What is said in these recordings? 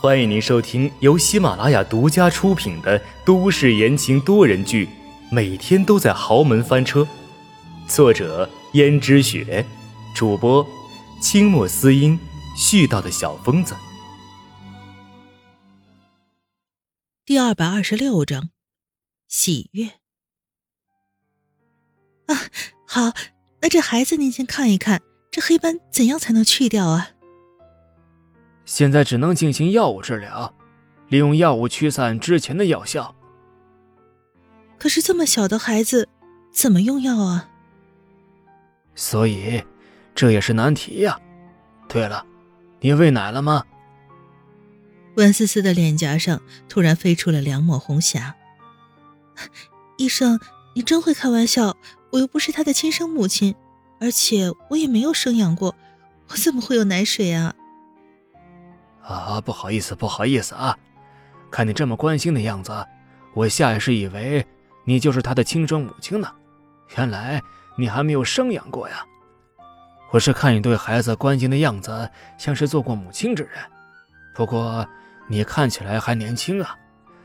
欢迎您收听由喜马拉雅独家出品的都市言情多人剧《每天都在豪门翻车》，作者：胭脂雪，主播：清墨思音，絮叨的小疯子。第二百二十六章，喜悦。啊，好，那这孩子您先看一看，这黑斑怎样才能去掉啊？现在只能进行药物治疗，利用药物驱散之前的药效。可是这么小的孩子，怎么用药啊？所以，这也是难题呀。对了，你喂奶了吗？温思思的脸颊上突然飞出了两抹红霞。医生，你真会开玩笑，我又不是他的亲生母亲，而且我也没有生养过，我怎么会有奶水啊？啊，不好意思，不好意思啊！看你这么关心的样子，我下意识以为你就是他的亲生母亲呢。原来你还没有生养过呀！我是看你对孩子关心的样子，像是做过母亲之人。不过你看起来还年轻啊，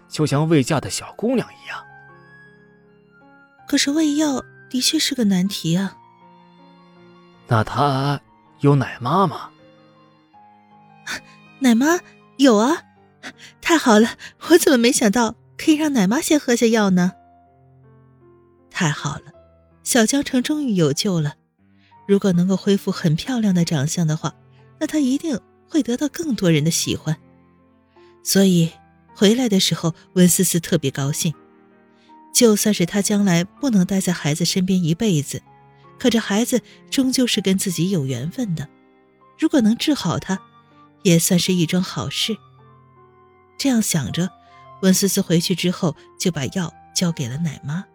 就像未嫁的小姑娘一样。可是喂药的确是个难题啊。那他有奶妈吗？奶妈有啊，太好了！我怎么没想到可以让奶妈先喝下药呢？太好了，小江城终于有救了。如果能够恢复很漂亮的长相的话，那他一定会得到更多人的喜欢。所以回来的时候，温思思特别高兴。就算是他将来不能待在孩子身边一辈子，可这孩子终究是跟自己有缘分的。如果能治好他。也算是一桩好事。这样想着，温思思回去之后就把药交给了奶妈。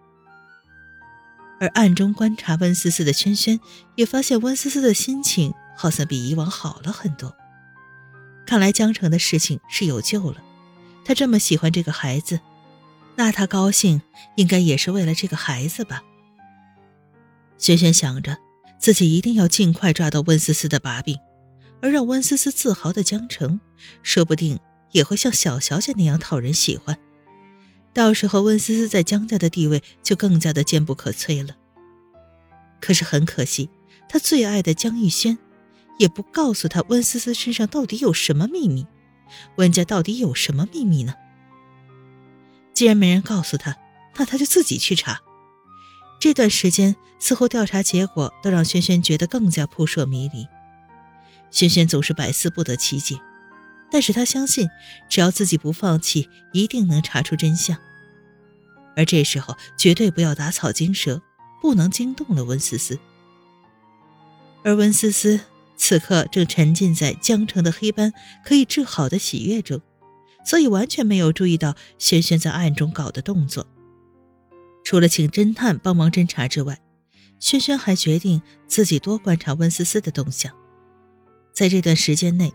而暗中观察温思思的萱萱也发现温思思的心情好像比以往好了很多。看来江城的事情是有救了。他这么喜欢这个孩子，那他高兴应该也是为了这个孩子吧。萱萱想着，自己一定要尽快抓到温思思的把柄。而让温思思自豪的江城，说不定也会像小小姐那样讨人喜欢。到时候温思思在江家的地位就更加的坚不可摧了。可是很可惜，他最爱的江玉轩，也不告诉他温思思身上到底有什么秘密，温家到底有什么秘密呢？既然没人告诉他，那他就自己去查。这段时间，似乎调查结果都让轩轩觉得更加扑朔迷离。轩轩总是百思不得其解，但是他相信，只要自己不放弃，一定能查出真相。而这时候，绝对不要打草惊蛇，不能惊动了温思思。而温思思此刻正沉浸在江城的黑斑可以治好的喜悦中，所以完全没有注意到轩轩在暗中搞的动作。除了请侦探帮忙侦查之外，轩轩还决定自己多观察温思思的动向。在这段时间内，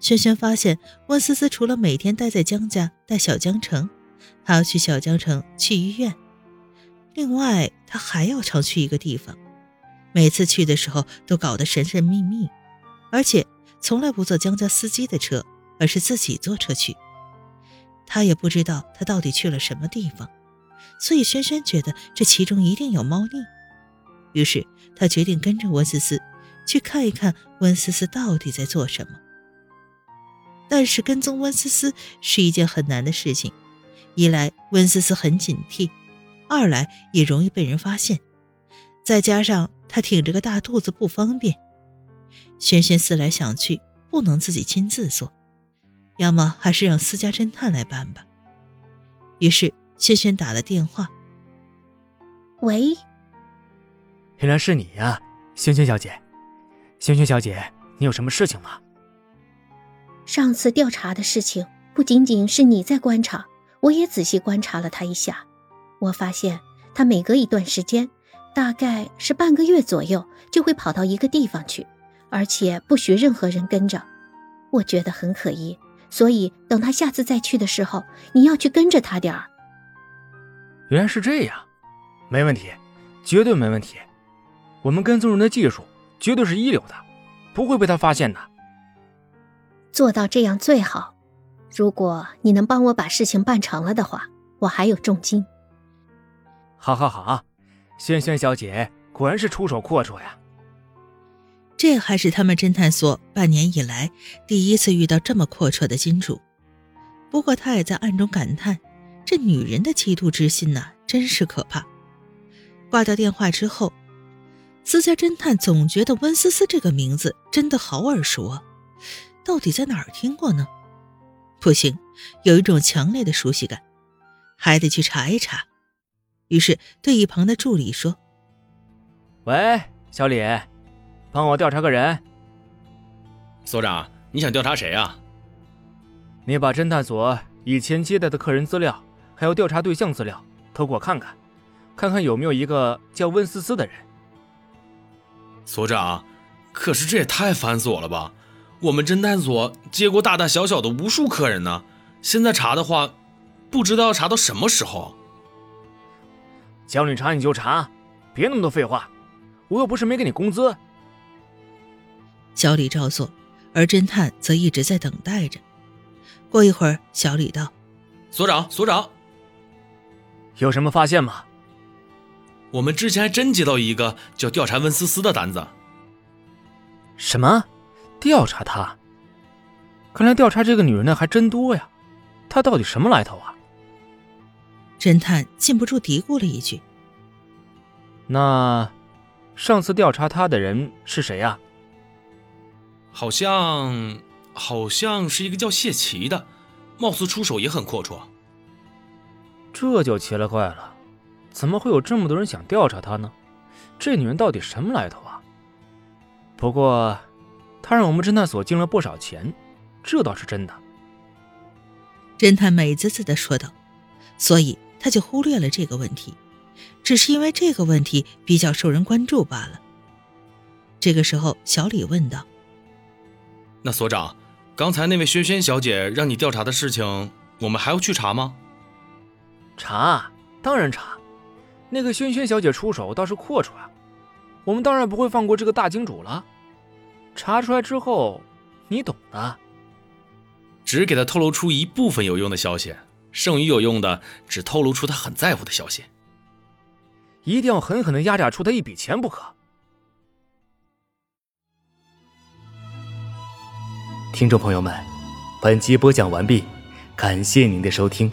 轩轩发现温思思除了每天待在江家带小江城，还要去小江城去医院。另外，他还要常去一个地方，每次去的时候都搞得神神秘秘，而且从来不坐江家司机的车，而是自己坐车去。他也不知道他到底去了什么地方，所以轩轩觉得这其中一定有猫腻。于是他决定跟着温思思。去看一看温思思到底在做什么。但是跟踪温思思是一件很难的事情，一来温思思很警惕，二来也容易被人发现，再加上她挺着个大肚子不方便。轩轩思来想去，不能自己亲自做，要么还是让私家侦探来办吧。于是轩轩打了电话：“喂，原来是你呀，萱萱小姐。”萱萱小姐，你有什么事情吗？上次调查的事情不仅仅是你在观察，我也仔细观察了他一下。我发现他每隔一段时间，大概是半个月左右，就会跑到一个地方去，而且不许任何人跟着。我觉得很可疑，所以等他下次再去的时候，你要去跟着他点儿。原来是这样，没问题，绝对没问题。我们跟踪人的技术。绝对是一流的，不会被他发现的。做到这样最好。如果你能帮我把事情办成了的话，我还有重金。好，好，好，萱萱小姐果然是出手阔绰呀。这还是他们侦探所半年以来第一次遇到这么阔绰的金主。不过他也在暗中感叹，这女人的嫉妒之心呐，真是可怕。挂掉电话之后，私家侦探总觉得温思思这个名字真的好耳熟啊，到底在哪儿听过呢？不行，有一种强烈的熟悉感，还得去查一查。于是对一旁的助理说：“喂，小李，帮我调查个人。所长，你想调查谁啊？你把侦探所以前接待的客人资料，还有调查对象资料都给我看看，看看有没有一个叫温思思的人。所长，可是这也太繁琐了吧？我们侦探所接过大大小小的无数客人呢，现在查的话，不知道要查到什么时候。叫你查你就查，别那么多废话，我又不是没给你工资。小李照做，而侦探则一直在等待着。过一会儿，小李道：“所长，所长，有什么发现吗？我们之前还真接到一个叫调查温思思的单子。什么？调查她？看来调查这个女人的还真多呀。她到底什么来头啊？”侦探禁不住嘀咕了一句：“那上次调查她的人是谁呀？”好像，好像是一个叫谢奇的，貌似出手也很阔绰。这就奇了怪了，怎么会有这么多人想调查她呢？这女人到底什么来头啊？不过，她让我们侦探所进了不少钱，这倒是真的。侦探美滋滋的说道，所以。他就忽略了这个问题，只是因为这个问题比较受人关注罢了。这个时候，小李问道：“那所长，刚才那位萱萱小姐让你调查的事情，我们还要去查吗？”“查，当然查。那个萱萱小姐出手倒是阔绰啊，我们当然不会放过这个大金主了。查出来之后，你懂的。只给他透露出一部分有用的消息。”剩余有用的，只透露出他很在乎的消息。一定要狠狠的压榨出他一笔钱不可。听众朋友们，本集播讲完毕，感谢您的收听。